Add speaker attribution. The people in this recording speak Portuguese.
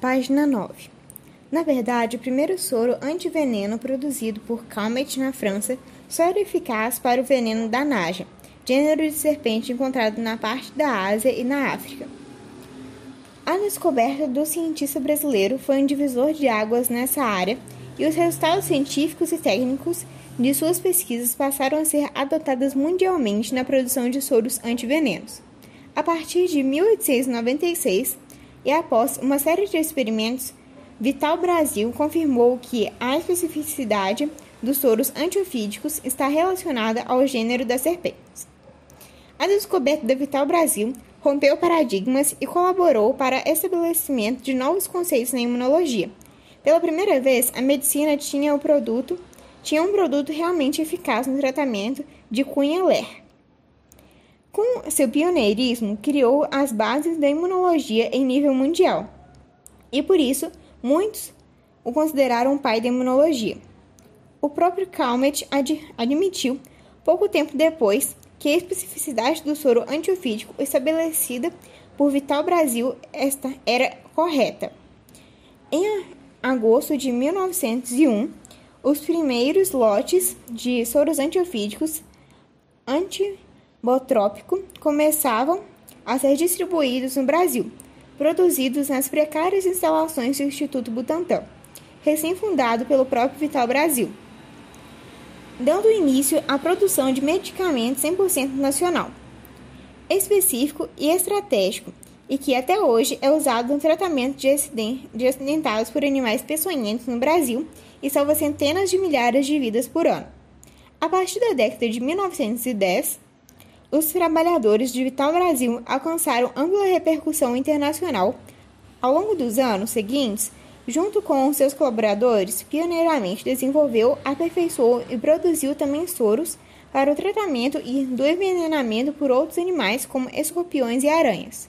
Speaker 1: Página 9. Na verdade, o primeiro soro antiveneno produzido por Calmet na França só era eficaz para o veneno da naja, gênero de serpente encontrado na parte da Ásia e na África. A descoberta do cientista brasileiro foi um divisor de águas nessa área e os resultados científicos e técnicos de suas pesquisas passaram a ser adotados mundialmente na produção de soros antivenenos. A partir de 1896 e após uma série de experimentos, Vital Brasil confirmou que a especificidade dos soros antiofídicos está relacionada ao gênero das serpentes. A descoberta da Vital Brasil rompeu paradigmas e colaborou para estabelecimento de novos conceitos na imunologia. Pela primeira vez, a medicina tinha o produto tinha um produto realmente eficaz no tratamento de Cunha-Ler. Com seu pioneirismo, criou as bases da imunologia em nível mundial. E por isso, muitos o consideraram pai da imunologia. O próprio Calmet ad admitiu, pouco tempo depois, que a especificidade do soro antiofídico estabelecida por Vital Brasil esta era correta. Em agosto de 1901, os primeiros lotes de soros antiofídicos antibotrópico começavam a ser distribuídos no Brasil, produzidos nas precárias instalações do Instituto Butantan, recém-fundado pelo próprio Vital Brasil dando início à produção de medicamentos 100% nacional, específico e estratégico, e que até hoje é usado no tratamento de acidentados por animais peçonhentos no Brasil e salva centenas de milhares de vidas por ano. A partir da década de 1910, os trabalhadores de Vital Brasil alcançaram ampla repercussão internacional. Ao longo dos anos seguintes, Junto com seus colaboradores, pioneiramente desenvolveu, aperfeiçoou e produziu também soros para o tratamento e do envenenamento por outros animais como escorpiões e aranhas.